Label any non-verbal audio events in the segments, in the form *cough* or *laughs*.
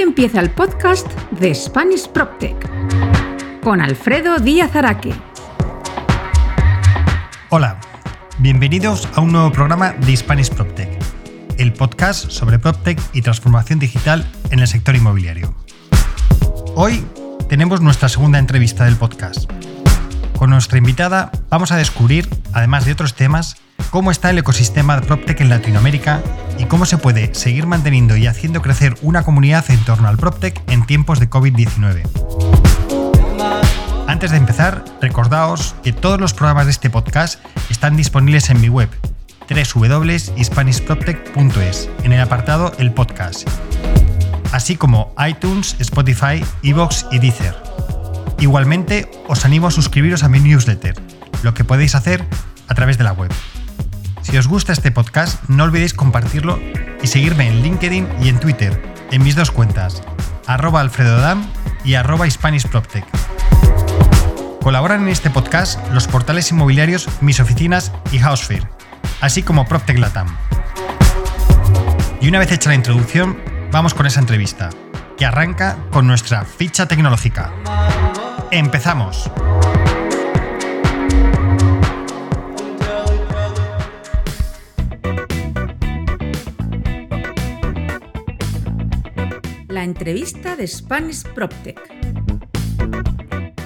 Empieza el podcast de Spanish PropTech con Alfredo Díaz Araque. Hola, bienvenidos a un nuevo programa de Spanish PropTech, el podcast sobre PropTech y transformación digital en el sector inmobiliario. Hoy tenemos nuestra segunda entrevista del podcast. Con nuestra invitada vamos a descubrir, además de otros temas, cómo está el ecosistema de PropTech en Latinoamérica y cómo se puede seguir manteniendo y haciendo crecer una comunidad en torno al PropTech en tiempos de COVID-19. Antes de empezar, recordaos que todos los programas de este podcast están disponibles en mi web www.hispanishproptech.es en el apartado El Podcast, así como iTunes, Spotify, Evox y Deezer. Igualmente, os animo a suscribiros a mi newsletter, lo que podéis hacer a través de la web. Si os gusta este podcast, no olvidéis compartirlo y seguirme en LinkedIn y en Twitter, en mis dos cuentas, arroba alfredodam y arroba hispanishproptech. Colaboran en este podcast los portales inmobiliarios Mis Oficinas y Housefear, así como PropTech Latam. Y una vez hecha la introducción, vamos con esa entrevista, que arranca con nuestra ficha tecnológica. ¡Empezamos! La entrevista de Spanish PropTech.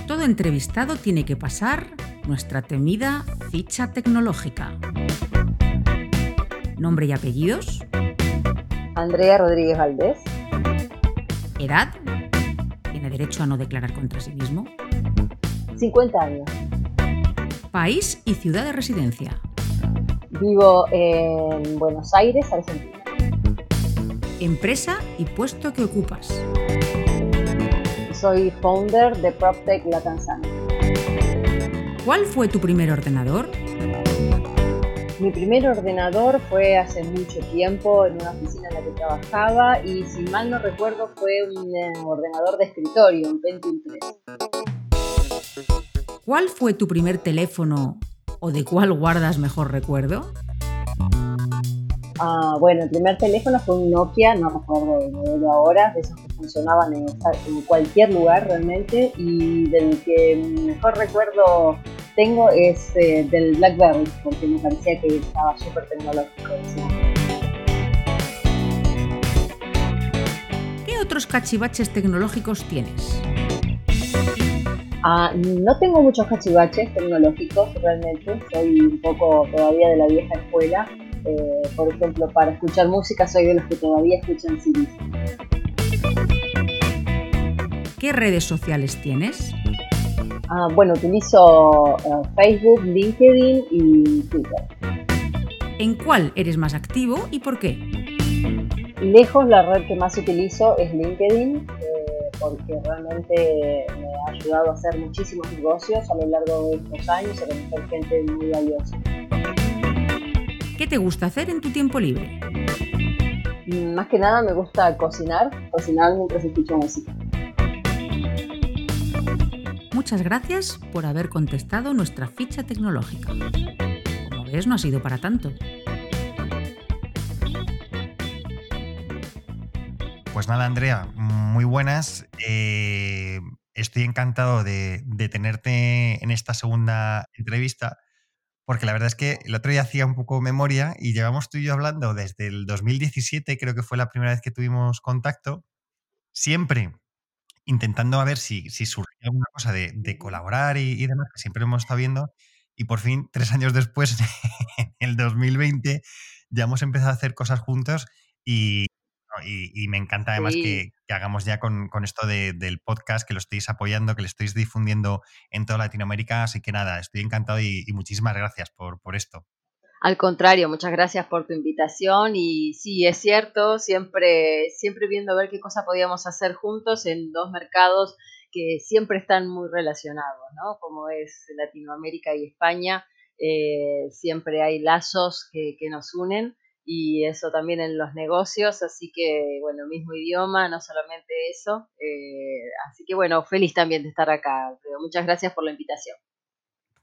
Todo entrevistado tiene que pasar nuestra temida ficha tecnológica. Nombre y apellidos. Andrea Rodríguez Valdés. Edad. Tiene derecho a no declarar contra sí mismo. 50 años. País y ciudad de residencia. Vivo en Buenos Aires, Argentina. Empresa y puesto que ocupas. Soy founder de PropTech La Tanzania. ¿Cuál fue tu primer ordenador? Mi primer ordenador fue hace mucho tiempo en una oficina en la que trabajaba y si mal no recuerdo fue un eh, ordenador de escritorio, un Pentium 3. ¿Cuál fue tu primer teléfono o de cuál guardas mejor recuerdo? Ah, bueno, el primer teléfono fue un Nokia, no recuerdo el modelo ahora, de esos que funcionaban en, en cualquier lugar realmente y del que mejor recuerdo tengo es eh, del BlackBerry, porque me parecía que estaba súper tecnológico. ¿Qué otros cachivaches tecnológicos tienes? Ah, no tengo muchos cachivaches tecnológicos realmente, soy un poco todavía de la vieja escuela. Eh, por ejemplo, para escuchar música soy de los que todavía escuchan CDs. ¿Qué redes sociales tienes? Ah, bueno, utilizo eh, Facebook, LinkedIn y Twitter. ¿En cuál eres más activo y por qué? Lejos la red que más utilizo es LinkedIn eh, porque realmente me ha ayudado a hacer muchísimos negocios a lo largo de estos años y a conocer gente muy valiosa. ¿Qué te gusta hacer en tu tiempo libre? Más que nada me gusta cocinar, cocinar mientras escucho música. Muchas gracias por haber contestado nuestra ficha tecnológica. Como ves, no ha sido para tanto. Pues nada, Andrea, muy buenas. Eh, estoy encantado de, de tenerte en esta segunda entrevista, porque la verdad es que el otro día hacía un poco memoria y llevamos tú y yo hablando desde el 2017, creo que fue la primera vez que tuvimos contacto, siempre intentando a ver si, si surgía alguna cosa de, de colaborar y, y demás, que siempre hemos estado viendo, y por fin, tres años después, *laughs* en el 2020, ya hemos empezado a hacer cosas juntos y, y- y me encanta además Sí. que, hagamos ya con, con esto de- del podcast, que lo estéis apoyando, que lo estéis difundiendo en toda Latinoamérica, así que nada, estoy encantado y, y muchísimas gracias por, por esto. Al contrario, muchas gracias por tu invitación y sí, es cierto, siempre, siempre viendo a ver qué cosa podíamos hacer juntos en dos mercados que siempre están muy relacionados, ¿no? Como es Latinoamérica y España, eh, siempre hay lazos que, que nos unen y eso también en los negocios, así que bueno, mismo idioma, no solamente eso, eh, así que bueno, feliz también de estar acá, Alfredo. Muchas gracias por la invitación.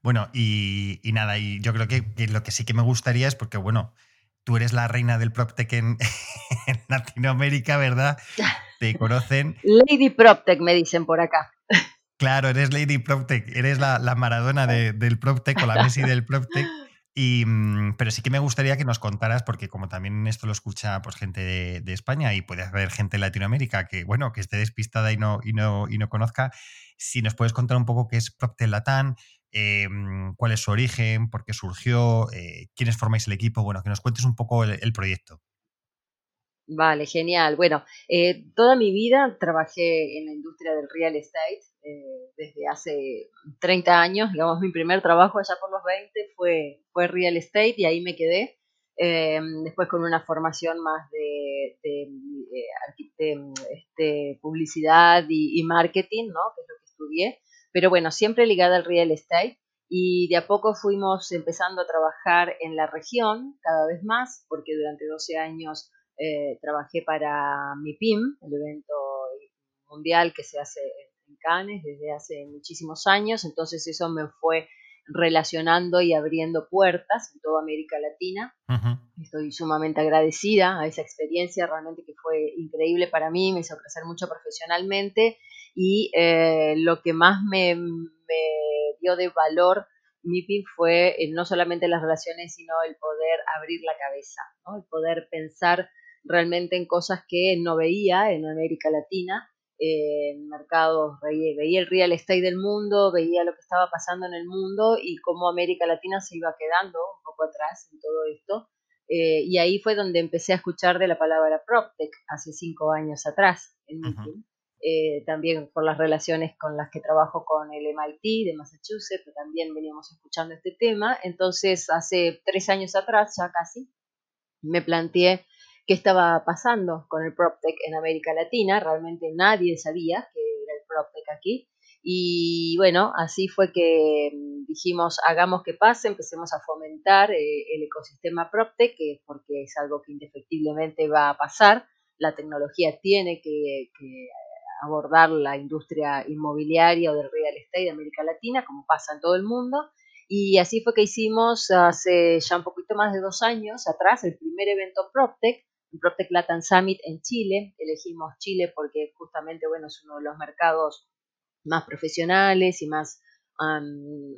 Bueno, y, y nada, y yo creo que, que lo que sí que me gustaría es porque, bueno, tú eres la reina del PropTech en, *laughs* en Latinoamérica, ¿verdad? te conocen. *laughs* Lady PropTech me dicen por acá. Claro, eres Lady PropTech, eres la, la Maradona del PropTech o la Messi del PropTech. Y, mm, pero sí que me gustaría que nos contaras, porque como también esto lo escucha pues, gente de, España y puede haber gente de Latinoamérica que, bueno, que esté despistada y no, y no, y no conozca, si nos puedes contar un poco qué es PropTech Latam, eh, mm, cuál es su origen, por qué surgió, eh, quiénes formáis el equipo, bueno, que nos cuentes un poco el proyecto. Vale, genial. Bueno, eh, toda mi vida trabajé en la industria del real estate eh, desde hace 30 años. Digamos, mi primer trabajo allá por los 20 fue, fue real estate y ahí me quedé. Eh, después con una formación más de, este, publicidad y, y, marketing, ¿no? que es lo que estudié. Pero bueno, siempre ligada al real estate y de a poco fuimos empezando a trabajar en la región cada vez más, porque durante 12 años eh, trabajé para MIPIM, el evento mundial que se hace en Cannes desde hace muchísimos años, entonces eso me fue relacionando y abriendo puertas en toda América Latina. Estoy sumamente agradecida a esa experiencia, realmente que fue increíble para mí, me hizo crecer mucho profesionalmente y eh, lo que más me, dio de valor MIPIM fue eh, no solamente las relaciones, sino el poder abrir la cabeza, el poder pensar realmente en cosas que no veía en América Latina, en mercados, veía, el real estate del mundo, veía lo que estaba pasando en el mundo y cómo América Latina se iba quedando un poco atrás en todo esto. Eh, y ahí fue donde empecé a escuchar de la palabra PropTech hace cinco años atrás en eh, también por las relaciones con las que trabajo con el MIT de Massachusetts, también veníamos escuchando este tema. Entonces, hace tres años atrás, ya casi, me planteé qué estaba pasando con el PropTech en América Latina. Realmente nadie sabía que era el PropTech aquí. Y bueno, así fue que mm, dijimos, hagamos que pase, empecemos a fomentar eh, el ecosistema PropTech, porque es algo que indefectiblemente va a pasar. La tecnología tiene que, abordar la industria inmobiliaria o del real estate de América Latina, como pasa en todo el mundo. Y así fue que hicimos hace ya un poquito más de dos años atrás el primer evento PropTech, PropTech Latin Summit en Chile. Elegimos Chile porque justamente, bueno, es uno de los mercados más profesionales y más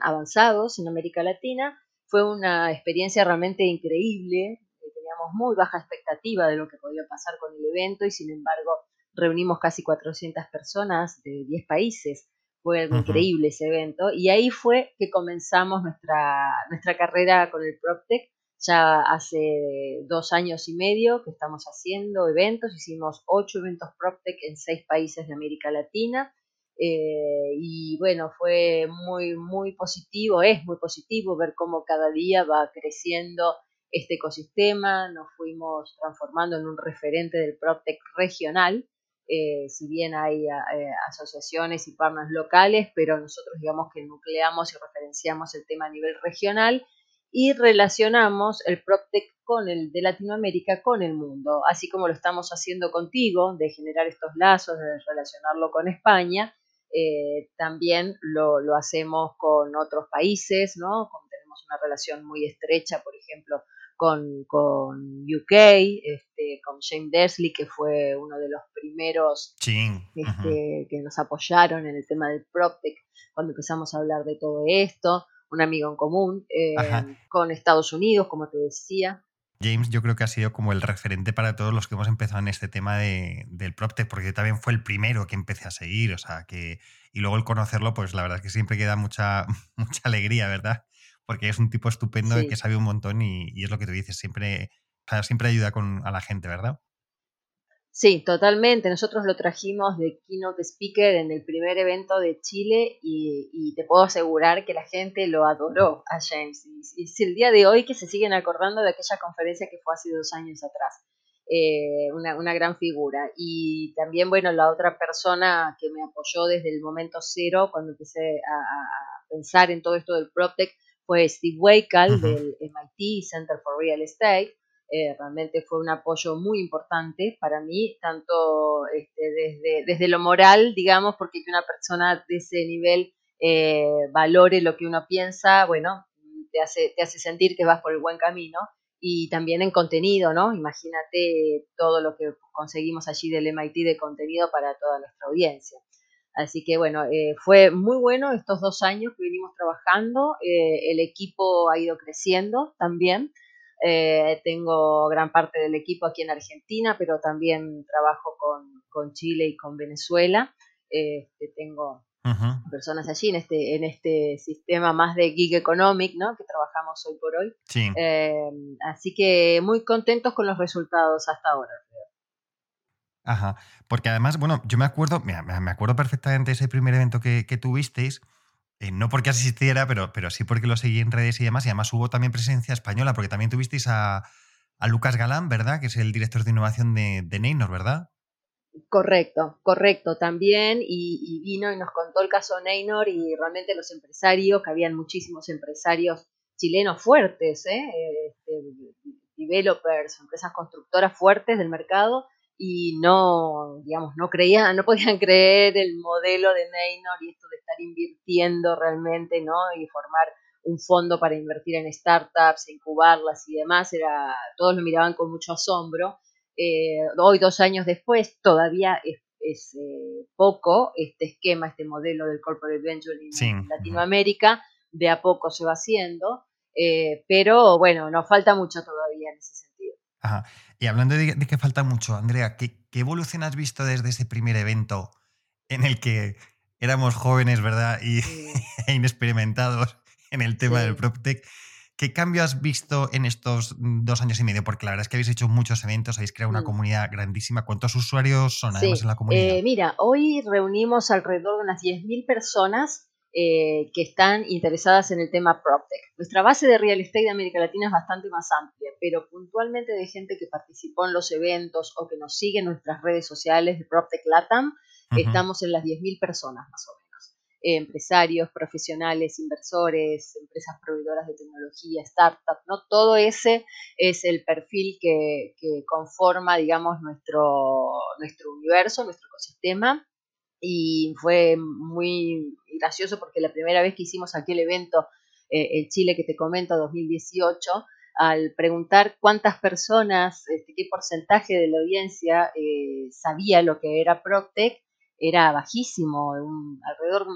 avanzados en América Latina. Fue una experiencia realmente increíble. Teníamos muy baja expectativa de lo que podía pasar con el evento y sin embargo reunimos casi 400 personas de 10 países. Fue algo increíble ese evento y ahí fue que comenzamos nuestra, nuestra carrera con el PropTech ya hace dos años y medio que estamos haciendo eventos, hicimos ocho eventos PropTech en seis países de América Latina. Eh, y bueno, fue muy, muy positivo, es muy positivo ver cómo cada día va creciendo este ecosistema, nos fuimos transformando en un referente del PropTech regional, eh, si bien hay eh, asociaciones y partners locales, pero nosotros digamos que nucleamos y referenciamos el tema a nivel regional y relacionamos el PropTech con el de Latinoamérica con el mundo, así como lo estamos haciendo contigo, de generar estos lazos, de relacionarlo con España, eh, también lo, hacemos con otros países, ¿no? tenemos una relación muy estrecha, por ejemplo, con, con UK, este, con James Dersley, que fue uno de los primeros este, que nos apoyaron en el tema del PropTech cuando empezamos a hablar de todo esto un amigo en común, eh, con Estados Unidos, como te decía. James, yo creo que ha sido como el referente para todos los que hemos empezado en este tema de, del PropTech, porque también fue el primero que empecé a seguir, o sea, que y luego el conocerlo, pues la verdad es que siempre queda mucha, *laughs* mucha alegría, ¿verdad? Porque es un tipo estupendo que sabe un montón y, es lo que tú dices, siempre, siempre ayuda con, a la gente, ¿verdad? Sí, totalmente. Nosotros lo trajimos de keynote speaker en el primer evento de Chile y, te puedo asegurar que la gente lo adoró a James. Y, es el día de hoy que se siguen acordando de aquella conferencia que fue hace dos años atrás. Eh, una, gran figura. Y también, bueno, la otra persona que me apoyó desde el momento cero, cuando empecé a, pensar en todo esto del PropTech, fue Steve Wakal del MIT Center for Real Estate eh, realmente fue un apoyo muy importante para mí, tanto este, desde, desde lo moral, digamos, porque que una persona de ese nivel eh, valore lo que uno piensa, bueno, te hace, te hace sentir que vas por el buen camino. y también en contenido, ¿no? Imagínate todo lo que conseguimos allí del MIT de contenido para toda nuestra audiencia. Así que bueno, eh, fue muy bueno estos dos años que vinimos trabajando. El equipo ha ido creciendo también. Eh, tengo gran parte del equipo aquí en Argentina, pero también trabajo con, con Chile y con Venezuela. Este, tengo personas allí en este, en este sistema más de gig economic, ¿no? Que trabajamos hoy por hoy. así que muy contentos con los resultados hasta ahora. Ajá. Porque además, bueno, yo me acuerdo, me, me acuerdo perfectamente de ese primer evento que, tuvisteis. Eh, no porque asistiera, pero, pero sí porque lo seguí en redes y demás. Y además hubo también presencia española, porque también tuvisteis a, Lucas Galán, ¿verdad? Que es el director de innovación de, de Neynor, ¿verdad? Correcto, correcto, también. Y, vino y nos contó el caso Neynor y realmente los empresarios, que habían muchísimos empresarios chilenos fuertes, ¿eh? Este, developers, empresas constructoras fuertes del mercado, y no, digamos, no creían, no podían creer el modelo de Neynor y esto de estar invirtiendo realmente, ¿no? Y formar un fondo para invertir en startups, incubarlas y demás, era, todos lo miraban con mucho asombro. Eh, hoy, dos años después, todavía es, eh, poco este esquema, este modelo del corporate venture en Latinoamérica, de a poco se va haciendo, eh, pero bueno, nos falta mucho todavía en ese. Ajá. Y hablando de, que falta mucho, Andrea, ¿qué, evolución has visto desde ese primer evento en el que éramos jóvenes, ¿verdad? Y *laughs* e inexperimentados en el tema del PropTech. ¿Qué cambio has visto en estos dos años y medio? Porque la verdad es que habéis hecho muchos eventos, habéis creado una mm. comunidad grandísima. ¿Cuántos usuarios son además en la comunidad? Eh, mira, hoy reunimos alrededor de unas 10.000 personas eh, que están interesadas en el tema PropTech. Nuestra base de real estate de América Latina es bastante más amplia, pero puntualmente de gente que participó en los eventos o que nos sigue en nuestras redes sociales de PropTech Latam, estamos en las 10.000 personas más o menos. empresarios, profesionales, inversores, empresas proveedoras de tecnología, startups, ¿no? Todo ese es el perfil que, que conforma, digamos, nuestro, nuestro universo, nuestro ecosistema y fue muy gracioso porque la primera vez que hicimos aquel evento eh, en Chile que te comento, 2018, al preguntar cuántas personas, este, qué porcentaje de la audiencia eh, sabía lo que era Proctec, era bajísimo, alrededor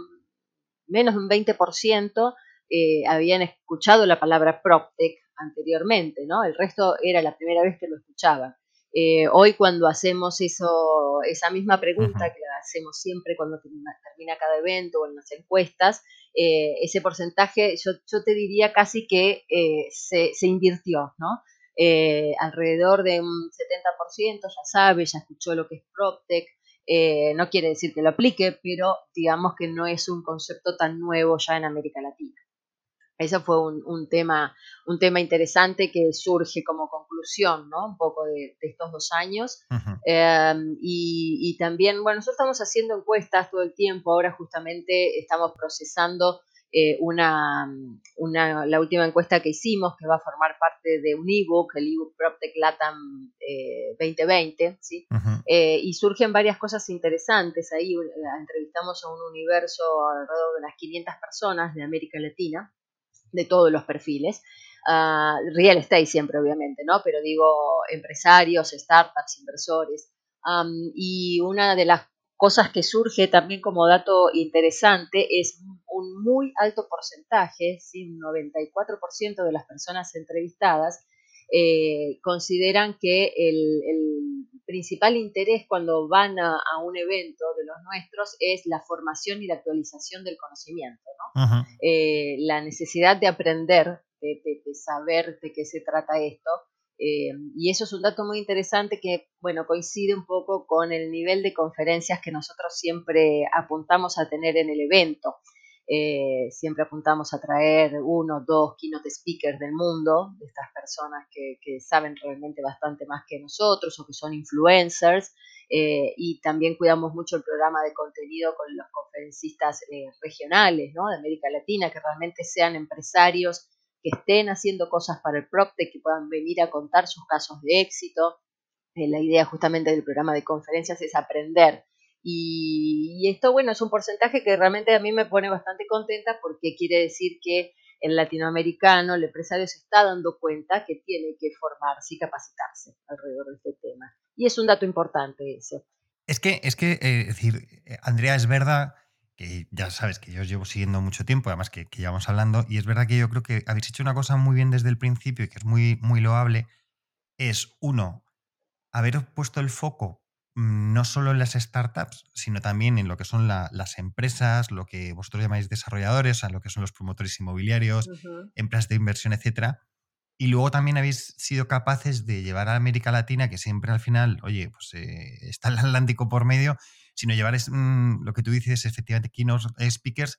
menos de un 20% eh, habían escuchado la palabra Proctec anteriormente, ¿no? El resto era la primera vez que lo escuchaban. Eh, hoy cuando hacemos eso, esa misma pregunta que la hacemos siempre cuando termina cada evento o en las encuestas, eh, ese porcentaje yo, yo, te diría casi que eh, se, se, invirtió, ¿no? alrededor de un 70% ya sabe, ya escuchó lo que es PropTech, no quiere decir que lo aplique, pero digamos que no es un concepto tan nuevo ya en América Latina. Eso fue un, tema, un tema interesante que surge como conclusión, ¿no? Un poco de, estos dos años. Em, y, también, bueno, nosotros estamos haciendo encuestas todo el tiempo. Ahora justamente estamos procesando eh, una, una, la última encuesta que hicimos, que va a formar parte de un ebook, el ebook PropTech Latam 2020, eh, ¿sí? Eh, y surgen varias cosas interesantes. Ahí entrevistamos a un universo alrededor de unas 500 personas de América Latina de todos los perfiles. Ah, real estate siempre, obviamente, ¿no? Pero digo, empresarios, startups, inversores. y una de las cosas que surge también como dato interesante es un muy alto porcentaje, ¿sí? un 94% de las personas entrevistadas eh, consideran que el, principal interés cuando van a, un evento de los nuestros es la formación y la actualización del conocimiento, eh, la necesidad de aprender, de, saber de qué se trata esto. Eh, y eso es un dato muy interesante que, bueno, coincide un poco con el nivel de conferencias que nosotros siempre apuntamos a tener en el evento. Eh, siempre apuntamos a traer uno, dos keynote speakers del mundo, de estas personas que, saben realmente bastante más que nosotros o que son influencers. Eh, y también cuidamos mucho el programa de contenido con los conferencistas eh, regionales de América Latina, que realmente sean empresarios que estén haciendo cosas para el PropTech, que puedan venir a contar sus casos de éxito. la idea justamente del programa de conferencias es aprender y, esto, bueno, es un porcentaje que realmente a mí me pone bastante contenta porque quiere decir que el latinoamericano, el empresario se está dando cuenta que tiene que formarse y capacitarse alrededor de este tema. Y es un dato importante ese. Es que, es que, eh, eh, Andrea, es verdad que ya sabes que yo os llevo siguiendo mucho tiempo, además que, que vamos hablando, y es verdad que yo creo que habéis hecho una cosa muy bien desde el principio y que es muy, muy loable, es uno, haber puesto el foco no solo en las startups, sino también en lo que son las empresas, lo que vosotros llamáis desarrolladores, lo que son los promotores inmobiliarios, empresas de inversión, etcétera. Y luego también habéis sido capaces de llevar a América Latina, que siempre al final, oye, pues eh, está el Atlántico por medio, sino llevar mm, lo que tú dices, efectivamente, keynote speakers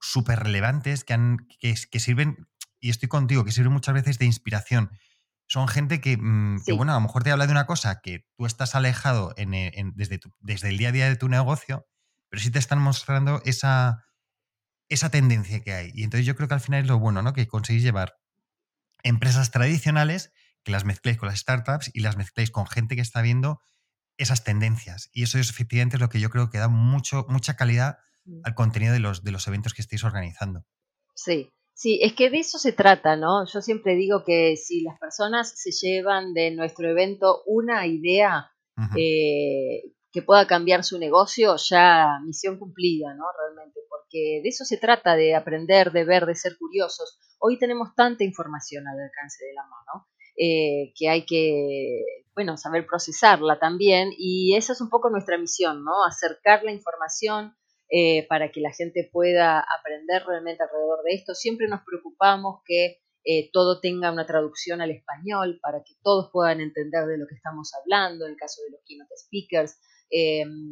súper relevantes que, han, que, que, sirven, y estoy contigo, que sirven muchas veces de inspiración. Son gente que, mm, bueno, a lo mejor te habla de una cosa que tú estás alejado en, eh, desde, desde el día a día de tu negocio, pero sí te están mostrando esa, esa tendencia que hay. Y entonces yo creo que al final es lo bueno, ¿no? Que conseguís llevar empresas tradicionales, que las mezcléis con las startups y las mezcléis con gente que está viendo esas tendencias. Y eso es efectivamente lo que yo creo que da mucho, mucha calidad mm. al contenido de los, de los eventos que estáis organizando. Sí, sí, es que de eso se trata, ¿no? Yo siempre digo que si las personas se llevan de nuestro evento una idea eh, que pueda cambiar su negocio, ya misión cumplida, ¿no? Realmente, porque de eso se trata, de aprender, de ver, de ser curiosos. Hoy tenemos tanta información al alcance de la mano eh, que hay que, bueno, saber procesarla también y esa es un poco nuestra misión, ¿no? Acercar la información eh, para que la gente pueda aprender realmente alrededor de esto. Siempre nos preocupamos que eh, todo tenga una traducción al español para que todos puedan entender de lo que estamos hablando, en el caso de los keynote speakers.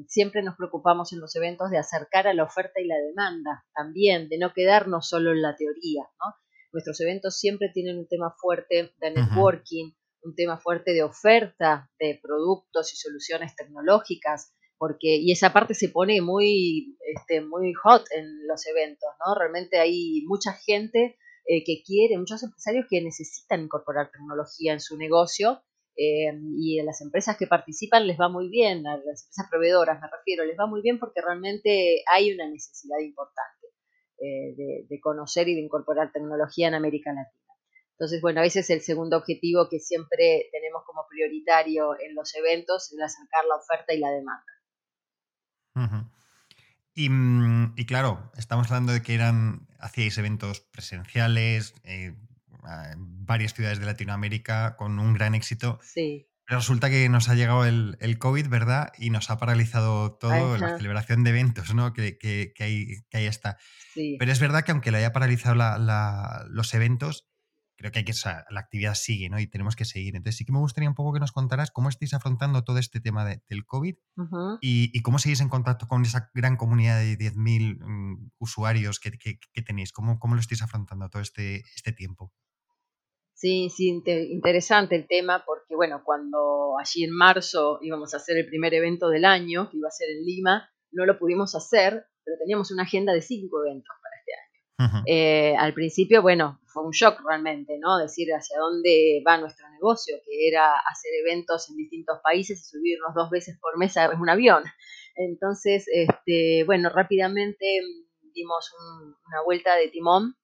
siempre nos preocupamos en los eventos de acercar a la oferta y la demanda también, de no quedarnos solo en la teoría, ¿no? Nuestros eventos siempre tienen un tema fuerte de networking, un tema fuerte de oferta de productos y soluciones tecnológicas, porque, y esa parte se pone muy, este, muy hot en los eventos, ¿no? Realmente hay mucha gente eh, que quiere, muchos empresarios que necesitan incorporar tecnología en su negocio eh, y a las empresas que participan les va muy bien, a las empresas proveedoras me refiero, les va muy bien porque realmente hay una necesidad importante. Eh, de, conocer y de incorporar tecnología en América Latina. Entonces, bueno, ese es el segundo objetivo que siempre tenemos como prioritario en los eventos, es acercar la oferta y la demanda. Mm, y, claro, estamos hablando de que eran, hacíais eventos presenciales, eh, en varias ciudades de Latinoamérica con un gran éxito. Sí. Resulta que nos ha llegado el, el, COVID, ¿verdad? Y nos ha paralizado todo, la celebración de eventos, ¿no? Que, que, que, ahí, que ahí, está. Pero es verdad que aunque le haya paralizado la, los eventos, creo que, hay que la actividad sigue, ¿no? Y tenemos que seguir. Entonces sí que me gustaría un poco que nos contaras cómo estáis afrontando todo este tema del COVID y, y, cómo seguís en contacto con esa gran comunidad de 10.000 mm, usuarios que, tenéis. ¿Cómo, ¿Cómo lo estáis afrontando todo este, este tiempo? Sí, sí, interesante el tema porque, bueno, cuando allí en marzo íbamos a hacer el primer evento del año, que iba a ser en Lima, no lo pudimos hacer, pero teníamos una agenda de cinco eventos Eh, al principio, bueno, fue un shock realmente, ¿no? Decir hacia dónde va nuestro negocio, que era hacer eventos en distintos países y subirnos dos veces por mes a un avión. Entonces, este, bueno, rápidamente dimos una vuelta de timón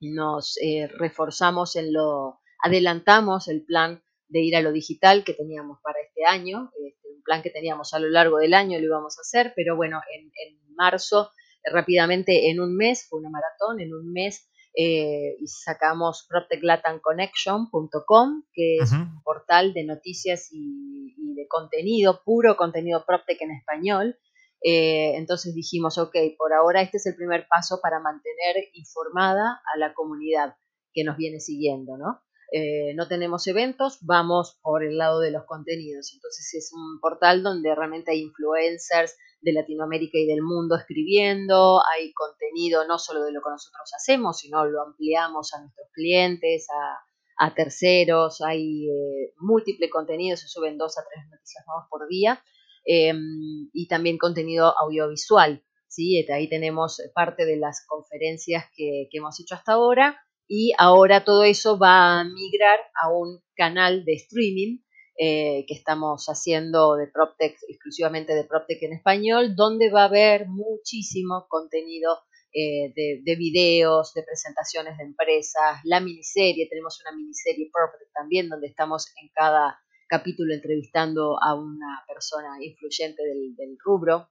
nos eh, reforzamos en lo, adelantamos el plan de ir a lo digital que teníamos para este año, este, un plan que teníamos a lo largo del año lo íbamos a hacer, pero bueno, en, marzo, rápidamente en un mes, fue una maratón, en un mes eh, y sacamos PropTechLatanConnection.com, que es un portal de noticias y, y, de contenido, puro contenido PropTech en español, eh, entonces dijimos, ok, por ahora este es el primer paso para mantener informada a la comunidad que nos viene siguiendo, ¿no? Eh, no tenemos eventos, vamos por el lado de los contenidos. Entonces es un portal donde realmente hay influencers de Latinoamérica y del mundo escribiendo, hay contenido no solo de lo que nosotros hacemos, sino lo ampliamos a nuestros clientes, a, terceros, hay eh, múltiple contenido, se suben dos a tres noticias nuevas por día Em, y también contenido audiovisual. ¿sí? Ahí tenemos parte de las conferencias que, hemos hecho hasta ahora y ahora todo eso va a migrar a un canal de streaming eh, que estamos haciendo de PropTech, exclusivamente de PropTech en español, donde va a haber muchísimo contenido eh, de, videos, de presentaciones de empresas, la miniserie, tenemos una miniserie Perfect también, donde estamos en cada capítulo entrevistando a una persona influyente del, rubro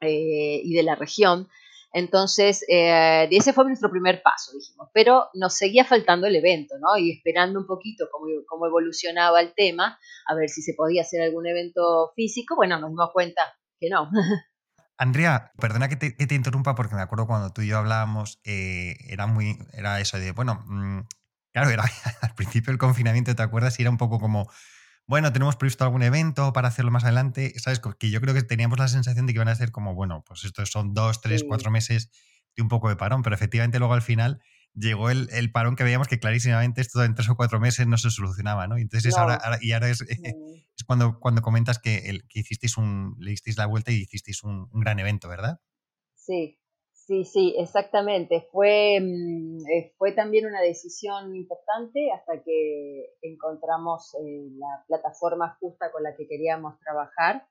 eh, y de la región. Entonces, eh, ese fue nuestro primer paso, dijimos, pero nos seguía faltando el evento, ¿no? Y esperando un poquito cómo, cómo evolucionaba el tema, a ver si se podía hacer algún evento físico, bueno, nos dimos cuenta que no. *laughs* Andrea, perdona que te, interrumpa porque me acuerdo cuando tú y yo hablábamos, eh, era muy, era eso de, bueno, mm, claro, era *laughs* al principio del confinamiento, ¿te acuerdas? Y era un poco como, bueno, tenemos previsto algún evento para hacerlo más adelante, ¿sabes? Que yo creo que teníamos la sensación de que iban a ser como, bueno, pues estos son dos, tres, cuatro meses de un poco de parón, pero efectivamente luego al final llegó el, parón que veíamos que clarísimamente esto en tres o cuatro meses no se solucionaba, ¿no? Entonces ahora, y ahora es, *laughs* es, cuando, cuando comentas que, el, que hicisteis un, le disteis la vuelta y hicisteis un gran evento, ¿verdad? Sí, Sí, sí, exactamente. Fue, mm, eh, fue también una decisión importante hasta que encontramos eh, la plataforma justa con la que queríamos trabajar.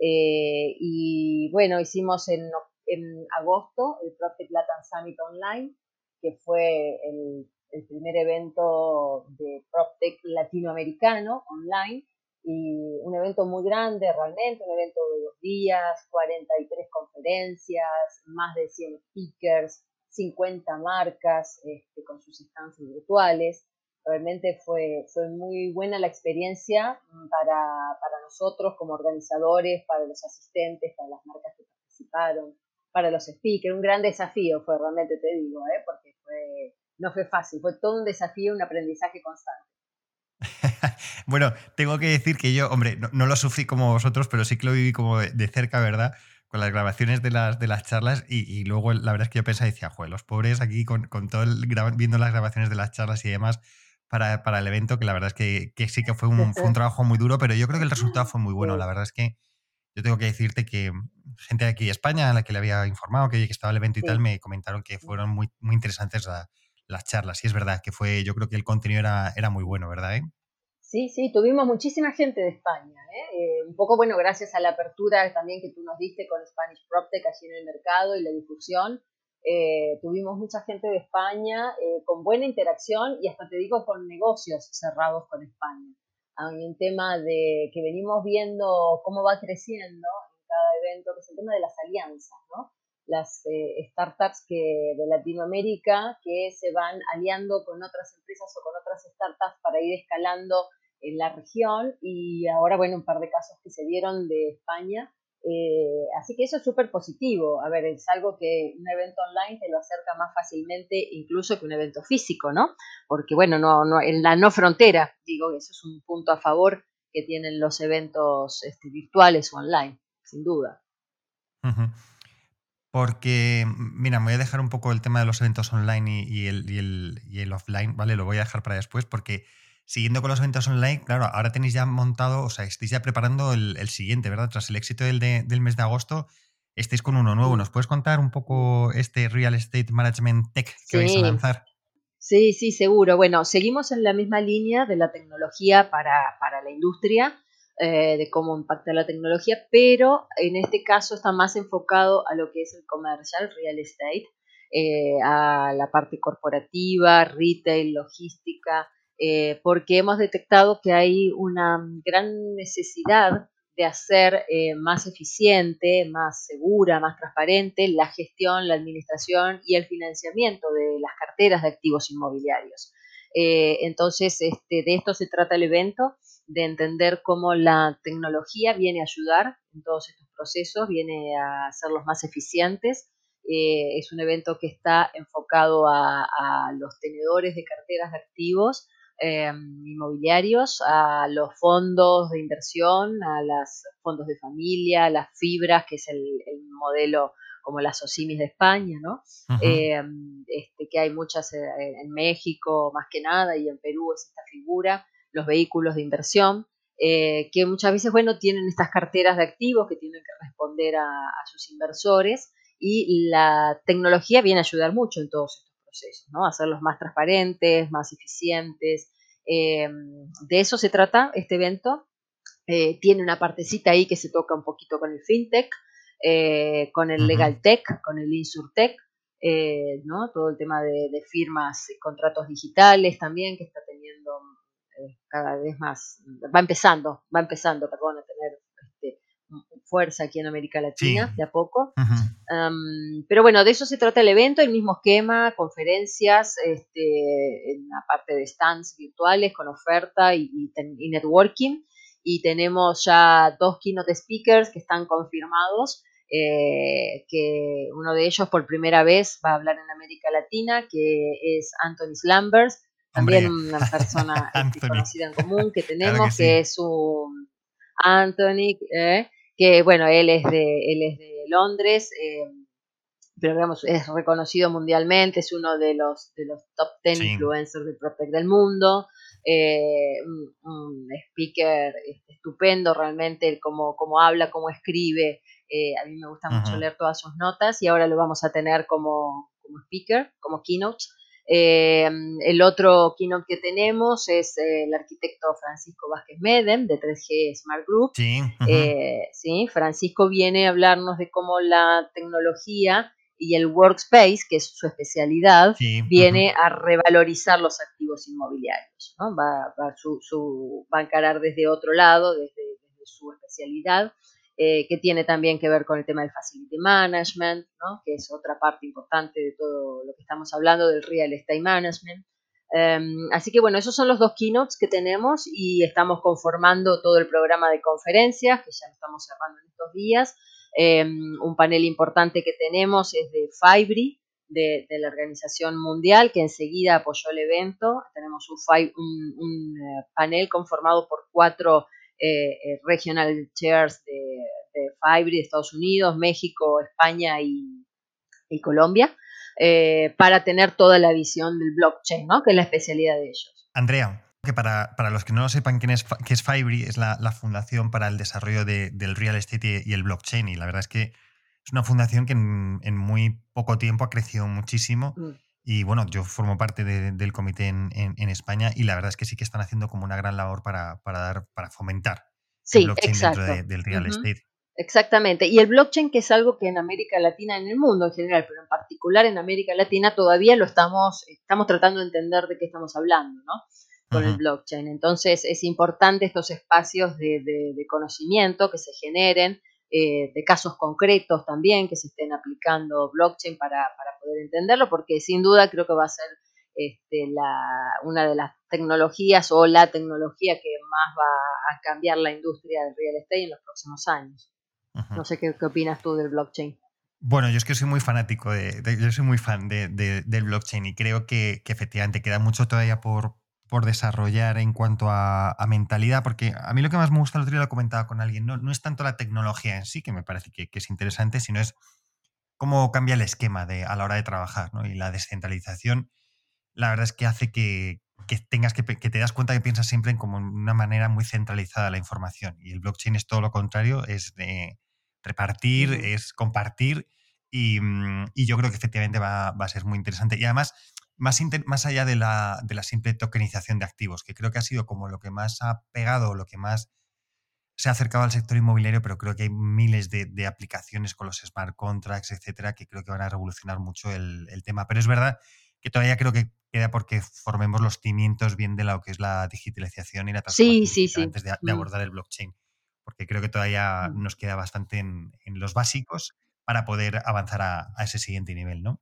Eh, y bueno, hicimos en, en agosto el PropTech Latin Summit Online, que fue el, el primer evento de PropTech latinoamericano online y un evento muy grande realmente, un evento de dos días, 43 conferencias, más de 100 speakers, 50 marcas este, con sus estancias virtuales. Realmente fue, fue muy buena la experiencia para, para nosotros como organizadores, para los asistentes, para las marcas que participaron, para los speakers. Un gran desafío fue realmente, te digo, ¿eh? porque fue, no fue fácil, fue todo un desafío, un aprendizaje constante. *laughs* bueno, tengo que decir que yo, hombre, no, lo sufrí como vosotros, pero sí que lo viví como de, cerca, ¿verdad? Con las grabaciones de las, de las charlas y, luego la verdad es que yo pensaba decía, joder, los pobres aquí con, todo el, viendo las grabaciones de las charlas y demás para, para el evento, que la verdad es que, que sí que fue un, fue un, trabajo muy duro, pero yo creo que el resultado fue muy bueno. La verdad es que yo tengo que decirte que gente de aquí de España a la que le había informado que, que estaba el evento y tal, me comentaron que fueron muy, muy interesantes las charlas. Y es verdad que fue, yo creo que el contenido era, era muy bueno, ¿verdad? Eh? Sí, sí, tuvimos muchísima gente de España. ¿eh? Eh, un poco, bueno, gracias a la apertura también que tú nos diste con Spanish PropTech allí en el mercado y la difusión. Eh, tuvimos mucha gente de España con buena interacción y hasta te digo con negocios cerrados con España. Hay un tema de que venimos viendo cómo va creciendo en cada evento, que es el tema de las alianzas, ¿no? Las startups que, de Latinoamérica que se van aliando con otras empresas o con otras startups para ir escalando en la región y ahora, bueno, un par de casos que se dieron de España. Eh, así que eso es súper positivo. A ver, es algo que un evento online te lo acerca más fácilmente incluso que un evento físico, ¿no? Porque, bueno, no, no, en la no frontera, digo, eso es un punto a favor que tienen los eventos este, virtuales o online, sin duda. Porque, mira, me voy a dejar un poco el tema de los eventos online y, el, y, el, y el offline, ¿vale? Lo voy a dejar para después porque siguiendo con los eventos online, claro, ahora tenéis ya montado, o sea, estáis ya preparando el, siguiente, ¿verdad? Tras el éxito del, del, mes de agosto, estáis con uno nuevo. ¿Nos puedes contar un poco este Real Estate Management Tech que vais a lanzar? Sí, sí, seguro. Bueno, seguimos en la misma línea de la tecnología para, para la industria, eh, de cómo impacta la tecnología, pero en este caso está más enfocado a lo que es el comercial, real estate, eh, a la parte corporativa, retail, logística, eh, porque hemos detectado que hay una gran necesidad de hacer eh, más eficiente, más segura, más transparente la gestión, la administración y el financiamiento de las carteras de activos inmobiliarios. Eh, entonces, este, de esto se trata el evento, de entender cómo la tecnología viene a ayudar en todos estos procesos, viene a hacerlos más eficientes. es un evento que está enfocado a los tenedores de carteras de activos, Em, inmobiliarios, a los fondos de inversión, a los fondos de familia, a las fibras, que es el, modelo como las OSIMIS de España, ¿no? Em, este, que hay muchas eh, en México más que nada y en Perú es esta figura, los vehículos de inversión, eh, que muchas veces, bueno, tienen estas carteras de activos que tienen que responder a, a sus inversores y la tecnología viene a ayudar mucho en todos estos ¿no? Hacerlos más transparentes, más eficientes. Eh, de eso se trata este evento. Eh, tiene una partecita ahí que se toca un poquito con el FinTech, eh, con el Legal Tech, con el InsurTech. eh, ¿no? Todo el tema de, firmas y contratos digitales también, que está teniendo eh, cada vez más, va empezando, va empezando, perdón, a tener este, fuerza aquí en América Latina, de a poco. pero bueno, de eso se trata el evento, el mismo esquema, conferencias, este, en la parte de stands virtuales con oferta y, y networking. Y tenemos ya dos keynote speakers que están confirmados eh, que uno de ellos por primera vez va a hablar en América Latina, que es Anthony Slambers, también una persona *laughs* este, conocida en común que tenemos, que, es un Anthony, eh, que bueno, él es de, él es de Londres, eh, pero digamos, es reconocido mundialmente, es uno de los, de los top 10 influencers de PropTech del mundo, un, speaker estupendo realmente, cómo, cómo habla, cómo escribe, eh, a mí me gusta mucho leer todas sus notas y ahora lo vamos a tener como, como speaker, como keynote. Eh, el otro keynote que tenemos es eh, el arquitecto Francisco Vázquez Medem de 3G Smart Group. Sí, sí, Francisco viene a hablarnos de cómo la tecnología y el workspace, que es su especialidad, viene a revalorizar los activos inmobiliarios. ¿no? Va, va, su, va a encarar desde otro lado, desde, desde su especialidad. Eh, que tiene también que ver con el tema del facility management, que es otra parte importante de todo lo que estamos hablando del real estate management. Em, así que bueno, esos son los dos keynotes que tenemos y estamos conformando todo el programa de conferencias, que ya lo estamos cerrando en estos días. Em, un panel importante que tenemos es de Fibri, de, la Organización Mundial, que enseguida apoyó el evento. Tenemos un, un eh, panel conformado por cuatro eh, eh, regional chairs de, de Fibre de Estados Unidos, México, España y, Colombia, eh, para tener toda la visión del blockchain, ¿no? que es la especialidad de ellos. Andrea, que para, los que no lo sepan quién es, qué es Fibre, es la, fundación para el desarrollo del real estate y, el blockchain. Y la verdad es que es una fundación que en, muy poco tiempo ha crecido muchísimo. Mm. Y bueno, yo formo parte del comité en, España y la verdad es que sí que están haciendo como una gran labor para, dar, para fomentar el blockchain dentro del real estate. Exactamente. Y el blockchain, que es algo que en América Latina, en el mundo en general, pero en particular en América Latina, todavía lo estamos, estamos tratando de entender de qué estamos hablando, ¿no? Con el blockchain. Entonces, es importante estos espacios de, de conocimiento que se generen eh, de casos concretos también que se estén aplicando blockchain para, poder entenderlo, porque sin duda creo que va a ser este, una de las tecnologías o la tecnología que más va a cambiar la industria del real estate en los próximos años. No sé qué, opinas tú del blockchain. Bueno, yo es que soy muy fanático de, yo soy muy fan de, del blockchain y creo que, que, efectivamente queda mucho todavía por, por desarrollar en cuanto a, mentalidad, porque a mí lo que más me gusta, el otro día lo comentaba con alguien, no, no es tanto la tecnología en sí, que me parece que, es interesante, sino es cómo cambia el esquema de, a la hora de trabajar, ¿no? Y la descentralización, la verdad es que hace que, tengas que, te das cuenta que piensas siempre en como una manera muy centralizada la información. Y el blockchain es todo lo contrario, es de repartir, es compartir. Y, mm, y, yo creo que efectivamente va, va, a ser muy interesante. Y además, más, allá de la, simple tokenización de activos, que creo que ha sido como lo que más ha pegado, lo que más se ha acercado al sector inmobiliario, pero creo que hay miles de, aplicaciones con los smart contracts, etcétera, que creo que van a revolucionar mucho el, tema. Pero es verdad que todavía creo que queda porque formemos los cimientos bien de lo que es la digitalización y la transformación antes de, mm. abordar el blockchain. Porque creo que todavía mm. nos queda bastante en, los básicos para poder avanzar a, a ese siguiente nivel, ¿no?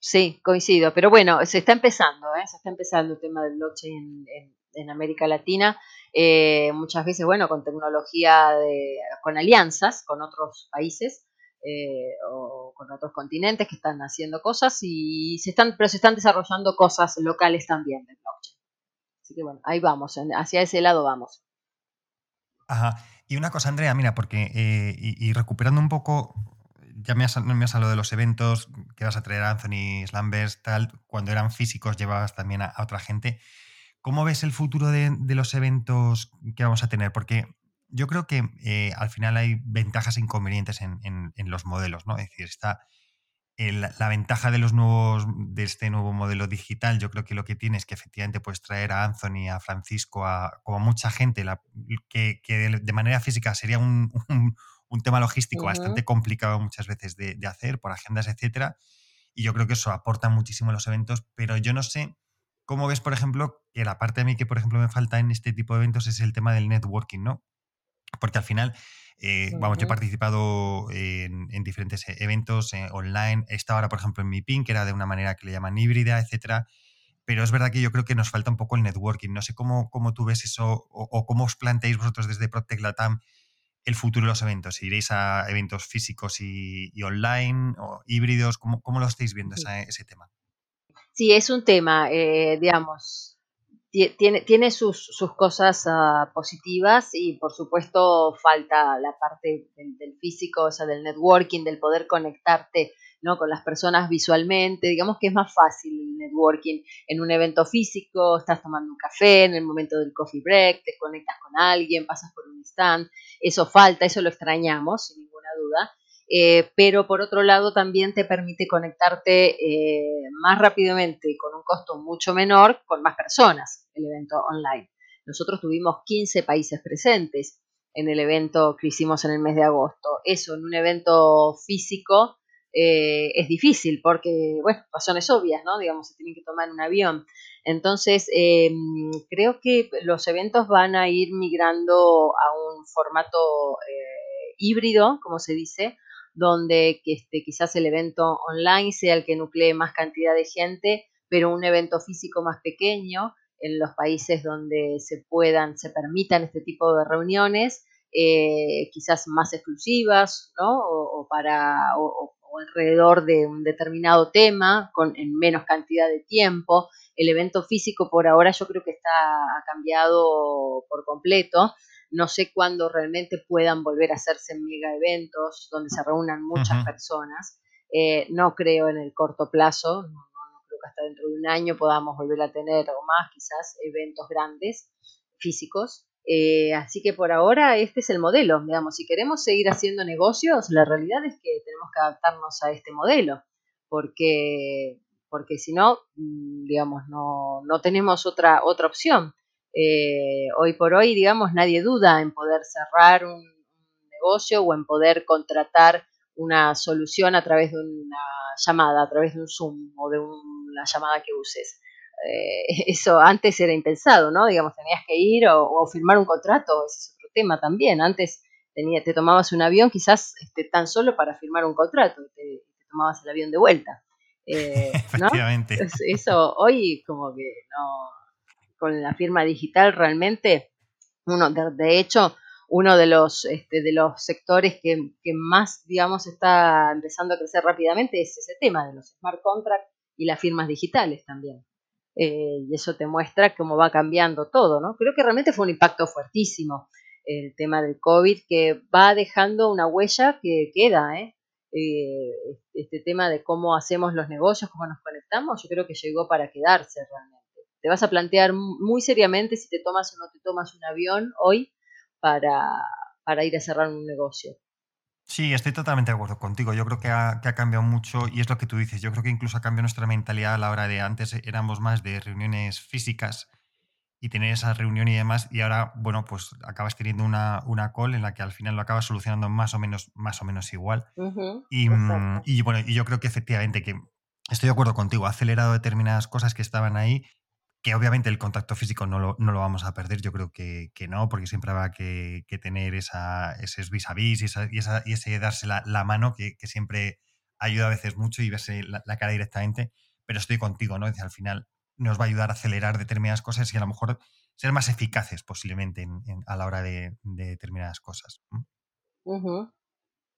Sí, coincido, pero bueno, se está empezando, ¿eh? se está empezando el tema del blockchain en, América Latina, eh, muchas veces, bueno, con tecnología, de, con alianzas con otros países eh, o con otros continentes que están haciendo cosas y se están, pero se están desarrollando cosas locales también del blockchain. Así que bueno, ahí vamos, hacia ese lado vamos. Ajá. Y una cosa, Andrea, mira, porque y recuperando un poco ya me has, me has, hablado de los eventos que vas a traer a Anthony Slambers, tal, cuando eran físicos llevabas también a, otra gente. ¿Cómo ves el futuro de, los eventos que vamos a tener? Porque yo creo que eh, al final hay ventajas e inconvenientes en, los modelos, ¿no? Es decir, está la ventaja de los nuevos, de este nuevo modelo digital, yo creo que lo que tiene es que efectivamente puedes traer a Anthony, a Francisco, a como mucha gente, que, de, manera física sería un *laughs* un tema logístico bastante complicado muchas veces de, hacer por agendas, etcétera. y yo creo que eso aporta muchísimo a los eventos, pero yo no sé cómo ves, por ejemplo, que la parte de mí que, por ejemplo, me falta en este tipo de eventos es el tema del networking, ¿no? Porque al final, eh, vamos, yo he participado en, diferentes e, eventos eh, online. He estado ahora, por ejemplo, en mi PIN, que era de una manera que le llaman híbrida, etcétera. Pero es verdad que yo creo que nos falta un poco el networking. No sé cómo, cómo tú ves eso o, cómo os planteáis vosotros desde Protect Latam el futuro de los eventos. ¿Iréis a eventos físicos y, online o híbridos? ¿Cómo, cómo lo estáis viendo ese tema? Sí, es un tema, eh, digamos, tiene, tiene sus, sus cosas uh, positivas y por supuesto falta la parte del, físico, o sea, del networking, del poder conectarte ¿no? con las personas visualmente. Digamos que es más fácil el networking en un evento físico, estás tomando un café en el momento del coffee break, te conectas con alguien, pasas por un stand. Eso falta, eso lo extrañamos, sin ninguna duda. Eh, pero por otro lado también te permite conectarte eh, más rápidamente con un costo mucho menor con más personas, el evento online. Nosotros tuvimos 15 países presentes en el evento que hicimos en el mes de agosto. Eso en un evento físico eh, es difícil porque, bueno, razones obvias, ¿no? Digamos, se tienen que tomar un avión. Entonces, em, creo que los eventos van a ir migrando a un formato híbrido, como se dice, donde que este, quizás el evento online sea el que nuclee más cantidad de gente, pero un evento físico más pequeño en los países donde se puedan, se permitan este tipo de reuniones, eh, quizás más exclusivas, ¿no? O, para, o, alrededor de un determinado tema, con, en menos cantidad de tiempo. El evento físico por ahora yo creo que está cambiado por completo no sé cuándo realmente puedan volver a hacerse mega eventos donde se reúnan muchas personas. Eh, no creo en el corto plazo, no, creo que hasta dentro de un año podamos volver a tener o más quizás eventos grandes físicos. Eh, así que por ahora este es el modelo. Digamos, si queremos seguir haciendo negocios, la realidad es que tenemos que adaptarnos a este modelo, porque, porque si no, mm, digamos, no, no tenemos otra, otra opción. Eh, hoy por hoy, digamos, nadie duda en poder cerrar un, negocio o en poder contratar una solución a través de una llamada, a través de un Zoom o de una llamada que uses. Eh, *laughs* eso antes era impensado, ¿no? Digamos, tenías que ir o, firmar un contrato, ese es otro tema también. Antes tenía, te tomabas un avión quizás este, tan solo para firmar un contrato, te, tomabas el avión de vuelta. *laughs* Eh, Efectivamente. Eso hoy como que no, con la firma digital realmente, uno, de, hecho, uno de los, este, de los sectores que, más, digamos, está empezando a crecer rápidamente es ese tema de los smart contracts y las firmas digitales también. Eh, y eso te muestra cómo va cambiando todo, ¿no? Creo que realmente fue un impacto fuertísimo el tema del COVID que va dejando una huella que queda, ¿eh? Eh, este tema de cómo hacemos los negocios, cómo nos conectamos, yo creo que llegó para quedarse realmente te vas a plantear muy seriamente si te tomas o no te tomas un avión hoy para, ir a cerrar un negocio. Sí, estoy totalmente de acuerdo contigo. Yo creo que ha, cambiado mucho y es lo que tú dices. Yo creo que incluso ha cambiado nuestra mentalidad a la hora de antes éramos más de reuniones físicas y tener esa reunión y demás y ahora, bueno, pues acabas teniendo una, una call en la que al final lo acabas solucionando más o menos, más o menos igual. y, mm, y, bueno, y yo creo que efectivamente que estoy de acuerdo contigo, ha acelerado determinadas cosas que estaban ahí que obviamente el contacto físico no lo, no lo vamos a perder, yo creo que, que no, porque siempre habrá que, que tener esa, ese vis a vis y, esa, y, esa, y ese darse la, la mano que, que, siempre ayuda a veces mucho y verse la, cara directamente, pero estoy contigo, ¿no? Es al final nos va a ayudar a acelerar determinadas cosas y a lo mejor ser más eficaces posiblemente en, a la hora de, de determinadas cosas.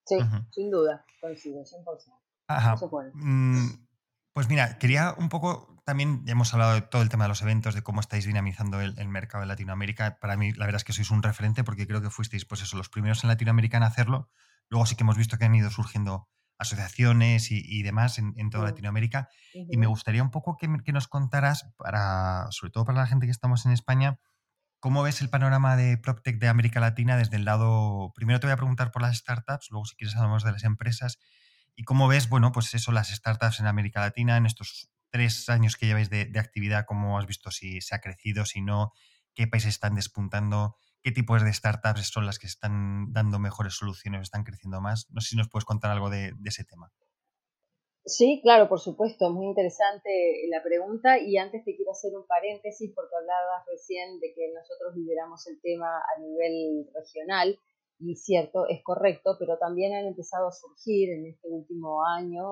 Sí, sin duda, coincido, 100%. Ajá. Pues mira, quería un poco, también ya hemos hablado de todo el tema de los eventos, de cómo estáis dinamizando el, mercado en Latinoamérica. Para mí, la verdad es que sois un referente porque creo que fuisteis, pues eso, los primeros en Latinoamérica en hacerlo. Luego sí que hemos visto que han ido surgiendo asociaciones y, demás en, toda Latinoamérica. Y me gustaría un poco que, nos contaras, para, sobre todo para la gente que estamos en España, cómo ves el panorama de PropTech de América Latina desde el lado... Primero te voy a preguntar por las startups, luego si quieres hablamos de las empresas ¿Y cómo ves, bueno, pues eso, las startups en América Latina, en estos tres años que lleváis de, actividad, cómo has visto si se ha crecido, si no, qué países están despuntando, qué tipos de startups son las que están dando mejores soluciones, están creciendo más? No sé si nos puedes contar algo de, ese tema. Sí, claro, por supuesto, muy interesante la pregunta y antes te quiero hacer un paréntesis porque hablabas recién de que nosotros lideramos el tema a nivel regional y cierto, es correcto, pero también han empezado a surgir en este último año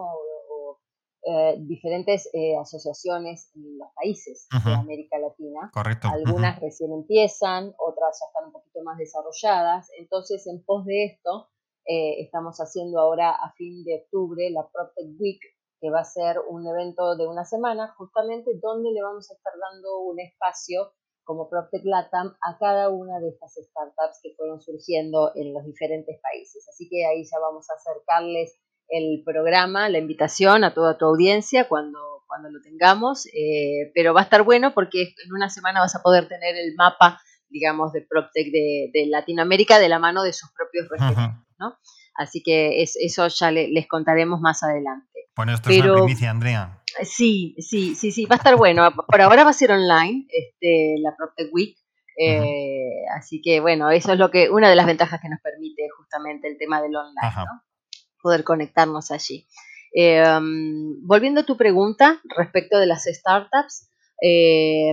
eh, diferentes eh, asociaciones en los países de América Latina. Correcto. Algunas recién empiezan, otras ya están un poquito más desarrolladas. Entonces, en pos de esto, eh, estamos haciendo ahora a fin de octubre la PropTech Week, que va a ser un evento de una semana, justamente donde le vamos a estar dando un espacio como PropTech Latam a cada una de estas startups que fueron surgiendo en los diferentes países. Así que ahí ya vamos a acercarles el programa, la invitación a toda tu audiencia cuando, cuando lo tengamos, eh, pero va a estar bueno porque en una semana vas a poder tener el mapa digamos, de PropTech de, de Latinoamérica de la mano de sus propios referentes, ¿no? Así que es, eso ya les contaremos más adelante. Bueno, esto es una primicia, Andrea. Sí, sí, sí, sí, va a estar bueno. Por ahora va a ser online, este, la PropTech Week. Eh, así que bueno, eso es lo que una de las ventajas que nos permite justamente el tema del online, ¿no? poder conectarnos allí. Eh, volviendo a tu pregunta respecto de las startups, eh,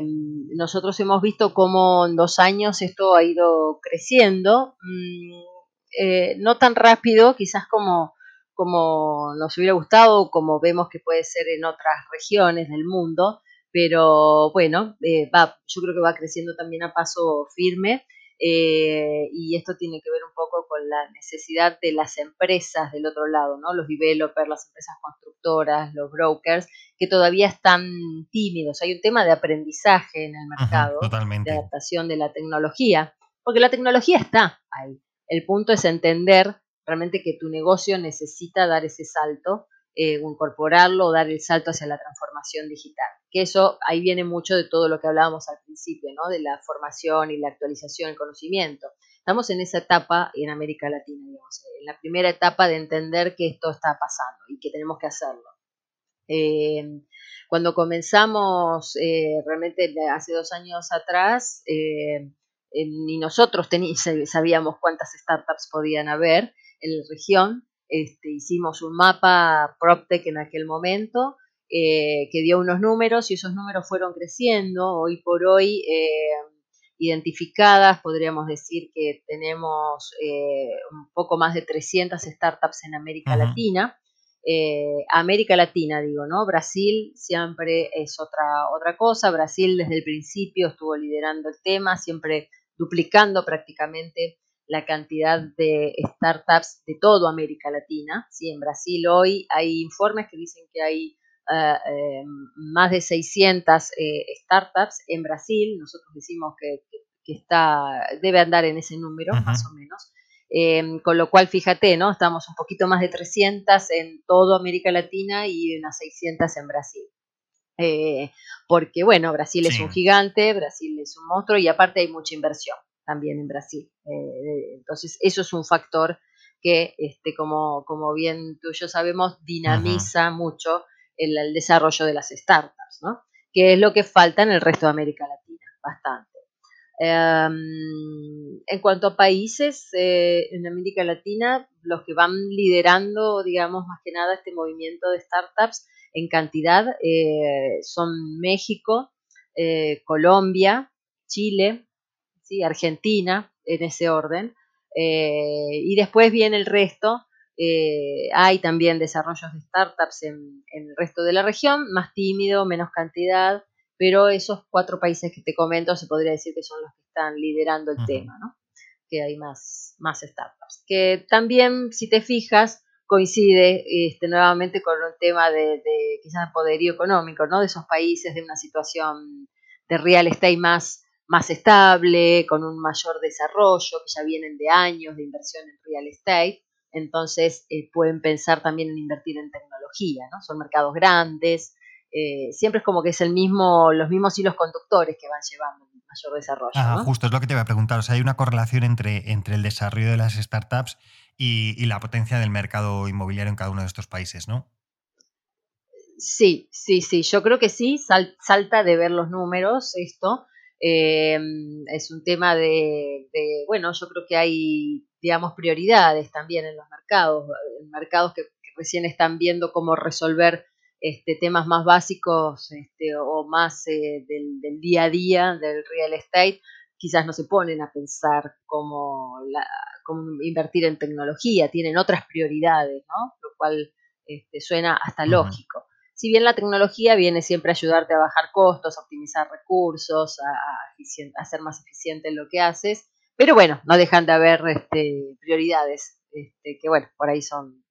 nosotros hemos visto cómo en dos años esto ha ido creciendo, mm, eh, no tan rápido quizás como, como nos hubiera gustado, como vemos que puede ser en otras regiones del mundo, pero bueno, eh, va, yo creo que va creciendo también a paso firme eh, y esto tiene que ver un poco con la necesidad de las empresas del otro lado, ¿no? Los developers, las empresas constructoras, los brokers, que todavía están tímidos. Hay un tema de aprendizaje en el mercado, de adaptación de la tecnología, porque la tecnología está ahí. El punto es entender realmente que tu negocio necesita dar ese salto eh, incorporarlo o dar el salto hacia la transformación digital. Que eso ahí viene mucho de todo lo que hablábamos al principio, ¿no? de la formación y la actualización del conocimiento. Estamos en esa etapa en América Latina, digamos, en la primera etapa de entender que esto está pasando y que tenemos que hacerlo. Eh, cuando comenzamos, eh, realmente hace dos años atrás, ni nosotros sabíamos cuántas startups podían haber en la región, este, hicimos un mapa PropTech en aquel momento eh, que dio unos números y esos números fueron creciendo. Hoy por hoy, eh, identificadas, podríamos decir que tenemos eh, un poco más de 300 startups en América Latina. América Latina, digo, ¿no? Brasil siempre es otra, otra cosa. Brasil desde el principio estuvo liderando el tema, siempre duplicando prácticamente la cantidad de startups de toda América Latina. ¿sí? En Brasil hoy hay informes que dicen que hay eh, eh, más de 600 eh, startups en Brasil. Nosotros decimos que, está, debe andar en ese número, más o menos. Em, con lo cual, fíjate, ¿no? Estamos un poquito más de 300 en toda América Latina y unas 600 en Brasil. porque, bueno, Brasil es un gigante, Brasil es un monstruo y aparte hay mucha inversión también en Brasil. Eh, entonces, eso es un factor que, este, como, como bien tú y yo sabemos, dinamiza mucho el, desarrollo de las startups, ¿no? que es lo que falta en el resto de América Latina, bastante. Em, en cuanto a países eh, en América Latina, los que van liderando, digamos, más que nada este movimiento de startups en cantidad eh, son México, Colombia, Chile, Argentina, en ese orden. Eh, y después viene el resto. Eh, hay también desarrollos de startups en, el resto de la región, más tímido, menos cantidad, pero esos cuatro países que te comento se podría decir que son los que están liderando el tema, ¿no? que hay más, más startups. Que también, si te fijas, coincide este, nuevamente con un tema de, de quizás poderío económico, ¿no? De esos países de una situación de real estate más más estable, con un mayor desarrollo, que ya vienen de años de inversión en real estate, entonces eh, pueden pensar también en invertir en tecnología, ¿no? Son mercados grandes, eh, siempre es como que es el mismo, los mismos hilos conductores que van llevando un mayor desarrollo. Ah, Justo, es lo que te voy a preguntar. O sea, hay una correlación entre, entre el desarrollo de las startups y, la potencia del mercado inmobiliario en cada uno de estos países, ¿no? Sí, sí, sí, yo creo que sí, salta de ver los números esto. Eh, es un tema de, bueno, yo creo que hay, digamos, prioridades también en los mercados, en mercados que, recién están viendo cómo resolver este, temas más básicos este, o más eh, del, día a día del real estate, quizás no se ponen a pensar cómo, invertir en tecnología, tienen otras prioridades, ¿no? lo cual este, suena hasta lógico. Si bien la tecnología viene siempre a ayudarte a bajar costos, a optimizar recursos, a, a, ser más eficiente en lo que haces, pero bueno, no dejan de haber este, prioridades este, que, bueno, por ahí son,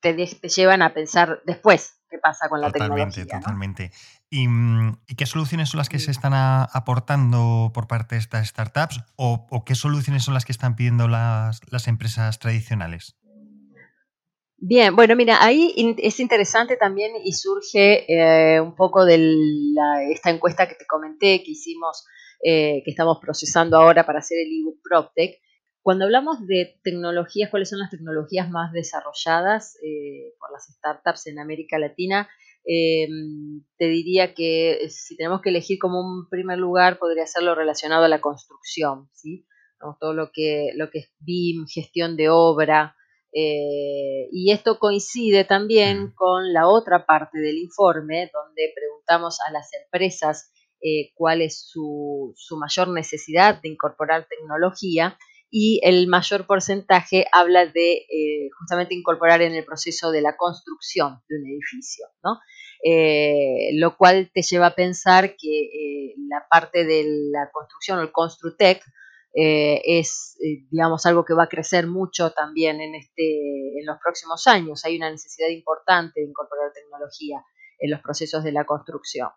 te, te llevan a pensar después qué pasa con la tecnología. Totalmente, mm, ¿Y, qué soluciones son las que se están aportando por parte de estas startups o, qué soluciones son las que están pidiendo las, las empresas tradicionales? Bien, bueno, mira, ahí es interesante también y surge eh, un poco de esta encuesta que te comenté que hicimos, eh, que estamos procesando ahora para hacer el ebook PropTech. Cuando hablamos de tecnologías, ¿cuáles son las tecnologías más desarrolladas eh, por las startups en América Latina? te diría que si tenemos que elegir como un primer lugar, podría ser lo relacionado a la construcción, ¿sí? Todo lo que, lo que es BIM, gestión de obra, eh, y esto coincide también con la otra parte del informe, donde preguntamos a las empresas eh, cuál es su, mayor necesidad de incorporar tecnología y el mayor porcentaje habla de eh, justamente incorporar en el proceso de la construcción de un edificio, ¿no? lo cual te lleva a pensar que la parte de la construcción o el Construtec eh, es, eh, digamos, algo que va a crecer mucho también en, este, en los próximos años. Hay una necesidad importante de incorporar tecnología en los procesos de la construcción.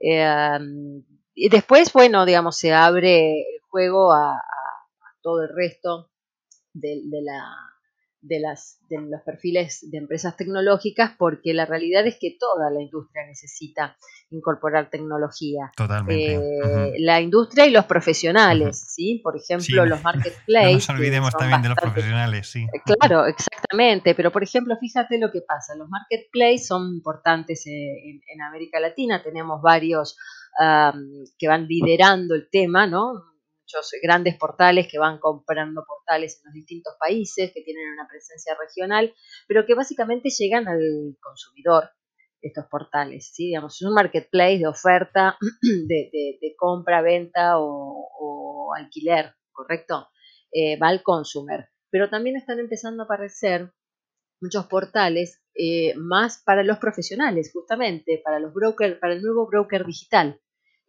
Eh, y después, bueno, digamos, se abre el juego a, todo el resto de la, de, las, de los perfiles de empresas tecnológicas porque la realidad es que toda la industria necesita incorporar tecnología. Totalmente. Eh, la industria y los profesionales, ¿sí? Por ejemplo, los marketplaces. *laughs* No nos olvidemos también de los profesionales, sí. Eh, claro, exactamente. Pero, por ejemplo, fíjate lo que pasa. Los marketplaces son importantes en, América Latina. Tenemos varios que van liderando el tema, ¿no? Grandes portales que van comprando portales en los distintos países, que tienen una presencia regional, pero que básicamente llegan al consumidor, estos portales, ¿sí? Digamos, es un marketplace de oferta, *clears throat* de, compra, venta o, alquiler, ¿correcto? Eh, va al consumer. Pero también están empezando a aparecer muchos portales eh, más para los profesionales, justamente, para los brokers, para el nuevo broker digital.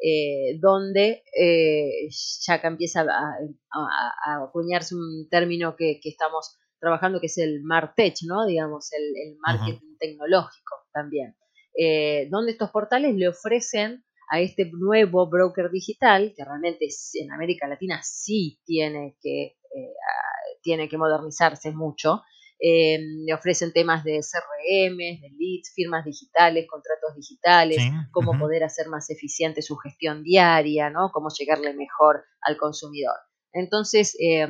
Eh, donde eh, ya que empieza a, acuñarse un término que, estamos trabajando, que es el MarTech, ¿no? digamos, el, marketing tecnológico también, eh, donde estos portales le ofrecen a este nuevo broker digital, que realmente en América Latina sí tiene que, tiene que modernizarse mucho, eh, le ofrecen temas de CRM, de leads, firmas digitales, contratos digitales, cómo poder hacer más eficiente su gestión diaria, ¿no? Cómo llegarle mejor al consumidor. Entonces, eh,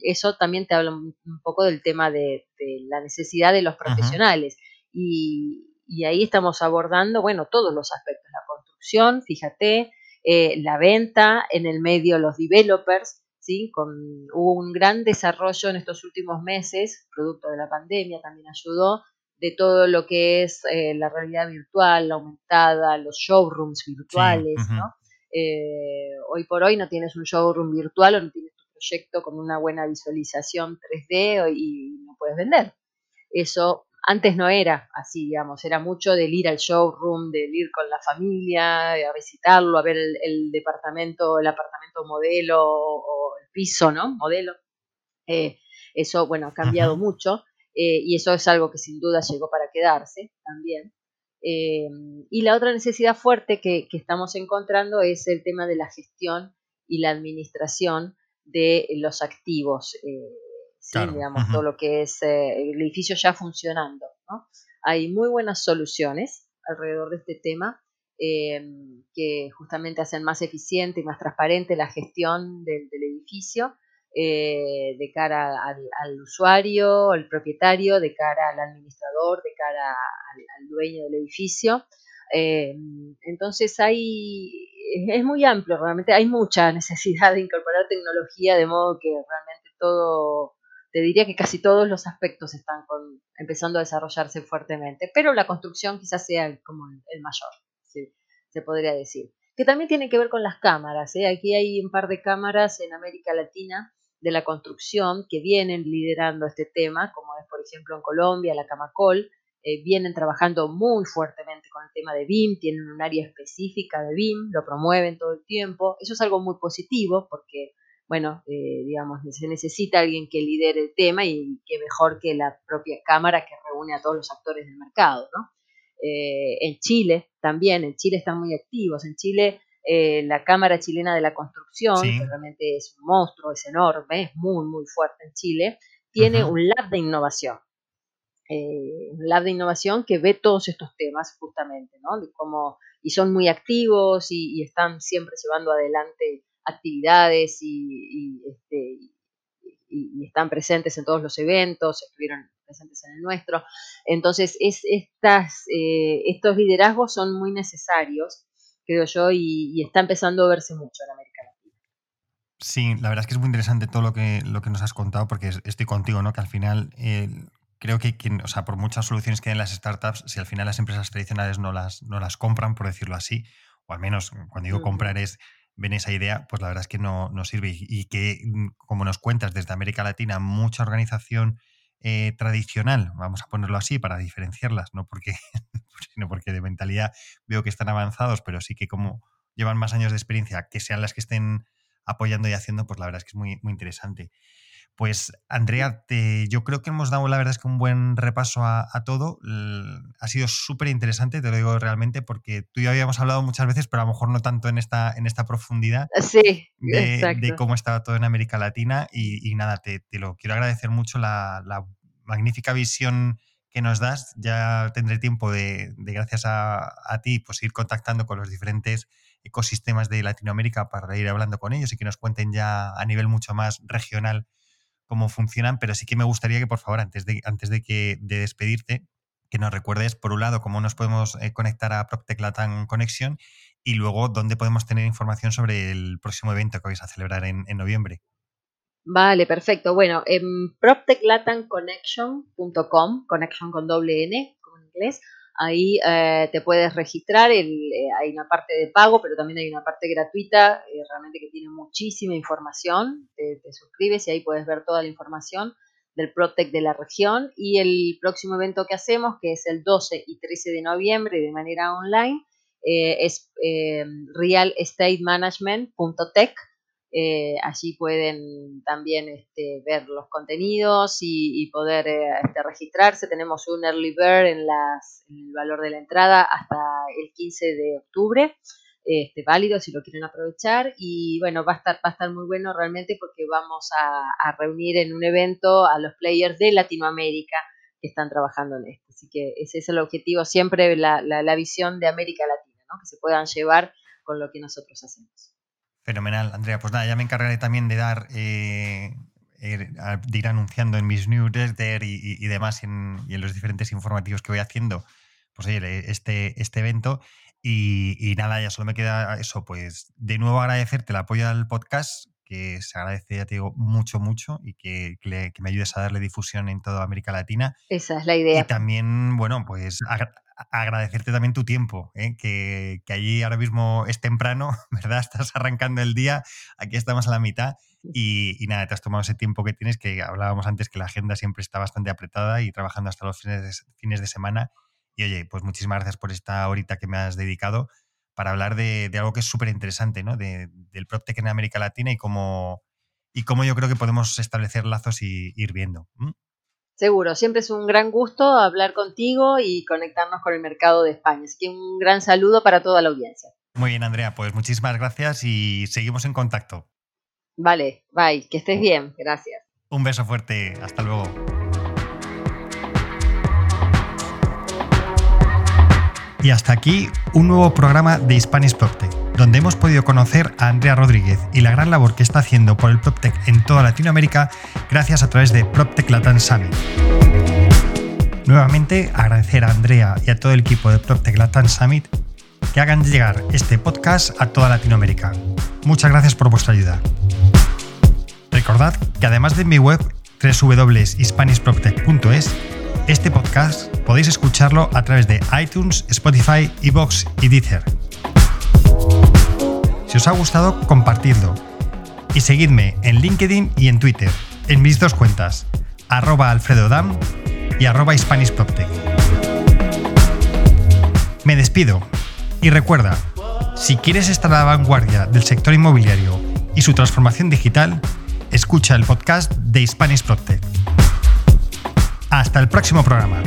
eso también te habla un poco del tema de, la necesidad de los profesionales. y, ahí estamos abordando, bueno, todos los aspectos, la construcción, fíjate, eh, la venta, en el medio los developers, con, hubo un gran desarrollo en estos últimos meses, producto de la pandemia también ayudó, de todo lo que es eh, la realidad virtual, la aumentada, los showrooms virtuales, eh, hoy por hoy no tienes un showroom virtual o no tienes tu proyecto con una buena visualización 3D y no puedes vender. Eso antes no era así, digamos, era mucho del ir al showroom, del ir con la familia, a visitarlo, a ver el, departamento, el apartamento modelo o, el piso, ¿no? Modelo. Eh, eso, bueno, ha cambiado mucho eh, y eso es algo que sin duda llegó para quedarse también. Eh, y la otra necesidad fuerte que, que, estamos encontrando es el tema de la gestión y la administración de los activos digamos, todo lo que es eh, el edificio ya funcionando. Hay muy buenas soluciones alrededor de este tema em, que justamente hacen más eficiente y más transparente la gestión del, edificio eh, de cara al, usuario, al propietario, de cara al administrador, de cara al, dueño del edificio. Em, entonces hay, es muy amplio, realmente hay mucha *laughs* necesidad de incorporar tecnología de modo que realmente todo te diría que casi todos los aspectos están empezando a desarrollarse fuertemente, pero la construcción quizás sea como el mayor, se podría decir. Que también tiene que ver con las cámaras. ¿eh? Aquí hay un par de cámaras en América Latina de la construcción que vienen liderando este tema, como es por ejemplo en Colombia, la Camacol, eh, vienen trabajando muy fuertemente con el tema de BIM, tienen un área específica de BIM, lo promueven todo el tiempo. Eso es algo muy positivo porque, bueno, eh, digamos, se necesita alguien que lidere el tema y que mejor que la propia cámara que reúne a todos los actores del mercado, ¿no? Eh, en Chile también, en Chile están muy activos, en Chile la Cámara Chilena de la Construcción, que realmente es un monstruo, es enorme, es muy, muy fuerte en Chile, tiene un lab de innovación eh, un lab de innovación que ve todos estos temas justamente, ¿no? De cómo, y son muy activos y, están siempre llevando adelante actividades y, este, y, están presentes en todos los eventos, estuvieron presentes en el nuestro. Entonces, es, estas, eh, estos liderazgos son muy necesarios, creo yo, y, está empezando a verse mucho en América Latina. Sí, la verdad es que es muy interesante todo lo que, lo que nos has contado, porque estoy contigo, ¿no? Que al final creo que, o sea, por muchas soluciones que den las startups, si al final las empresas tradicionales no las, no las compran, por decirlo así, o al menos cuando digo comprar es ven esa idea, pues la verdad es que no, no sirve. Y, que, mm, como nos cuentas, desde América Latina, mucha organización eh, tradicional, vamos a ponerlo así, para diferenciarlas, no porque, *laughs* porque de mentalidad veo que están avanzados, pero sí que como llevan más años de experiencia, que sean las que estén apoyando y haciendo, pues la verdad es que es muy, muy interesante. Pues Andrea, yo creo que hemos dado la verdad es que un buen repaso a, todo. Ha sido súper interesante, te lo digo realmente, porque tú y yo habíamos hablado muchas veces, pero a lo mejor no tanto en esta, en esta profundidad sí, de, cómo estaba todo en América Latina. Y, nada, te, lo quiero agradecer mucho la, magnífica visión que nos das. Ya tendré tiempo de, gracias a, a, ti, pues ir contactando con los diferentes ecosistemas de Latinoamérica para ir hablando con ellos y que nos cuenten ya a nivel mucho más regional cómo funcionan, pero sí que me gustaría que, por favor, antes de, antes de, que, de despedirte, que nos recuerdes, por un lado, cómo nos podemos eh, conectar a PropTech Latam Connection y luego dónde podemos tener información sobre el próximo evento que vais a celebrar en, noviembre. Vale, perfecto. Bueno, en proptechlatamconnection.com, connection con doble N, como en inglés, Ahí eh, te puedes registrar, eh, hay una parte de pago, pero también hay una parte gratuita, eh, realmente que tiene muchísima información. Te, suscribes y ahí puedes ver toda la información del ProTech de la región. Y el próximo evento que hacemos, que es el 12 y 13 de noviembre de manera online, es realestatemanagement.tech eh, allí pueden también este, ver los contenidos y, poder eh, este, registrarse. Tenemos un early bird en, las, el valor de la entrada hasta el 15 de octubre. Este, válido si lo quieren aprovechar y bueno, va a estar, va a estar muy bueno realmente porque vamos a, reunir en un evento a los players de Latinoamérica que están trabajando en esto. Así que ese es el objetivo, siempre la, la visión de América Latina, ¿no? que se puedan llevar con lo que nosotros hacemos. Fenomenal, Andrea. Pues nada, ya me encargaré también de dar, eh, er, de ir anunciando en mis newsletters y, y, demás y en, los diferentes informativos que voy haciendo, pues oye, este, este evento. Y, nada, ya solo me queda eso, pues de nuevo agradecerte el apoyo al podcast, que se agradece, ya te digo, mucho, mucho y que, que, me ayudes a darle difusión en toda América Latina. Esa es la idea. Y también, bueno, pues agradecerte también tu tiempo, ¿eh? que, allí ahora mismo es temprano, *laughs* ¿verdad? Estás arrancando el día, aquí estamos a la mitad y, nada, te has tomado ese tiempo que tienes, que hablábamos antes que la agenda siempre está bastante apretada y trabajando hasta los fines de, fines de semana. Y oye, pues muchísimas gracias por esta horita que me has dedicado para hablar de, algo que es súper interesante, ¿no? De, del PropTech en América Latina y cómo, y cómo yo creo que podemos establecer lazos y ir viendo. Seguro, siempre es un gran gusto hablar contigo y conectarnos con el mercado de España. Así que un gran saludo para toda la audiencia. Muy bien, Andrea, pues muchísimas gracias y seguimos en contacto. Vale, bye, que estés bien, gracias. Un beso fuerte, hasta luego. Y hasta aquí un nuevo programa de Spanish PropTech, donde hemos podido conocer a Andrea Rodríguez y la gran labor que está haciendo por el PropTech en toda Latinoamérica gracias a través de PropTech Latam Summit. Nuevamente agradecer a Andrea y a todo el equipo de PropTech Latam Summit que hagan llegar este podcast a toda Latinoamérica. Muchas gracias por vuestra ayuda. Recordad que además de mi web www.hispanishproptech.es Este podcast podéis escucharlo a través de iTunes, Spotify, Evox y Deezer. Si os ha gustado, compartidlo. Y seguidme en LinkedIn y en Twitter, en mis dos cuentas, arroba alfredodam y arroba hispanisproctec. Me despido y recuerda, si quieres estar a la vanguardia del sector inmobiliario y su transformación digital, escucha el podcast de Spanish Protect. Hasta el próximo programa.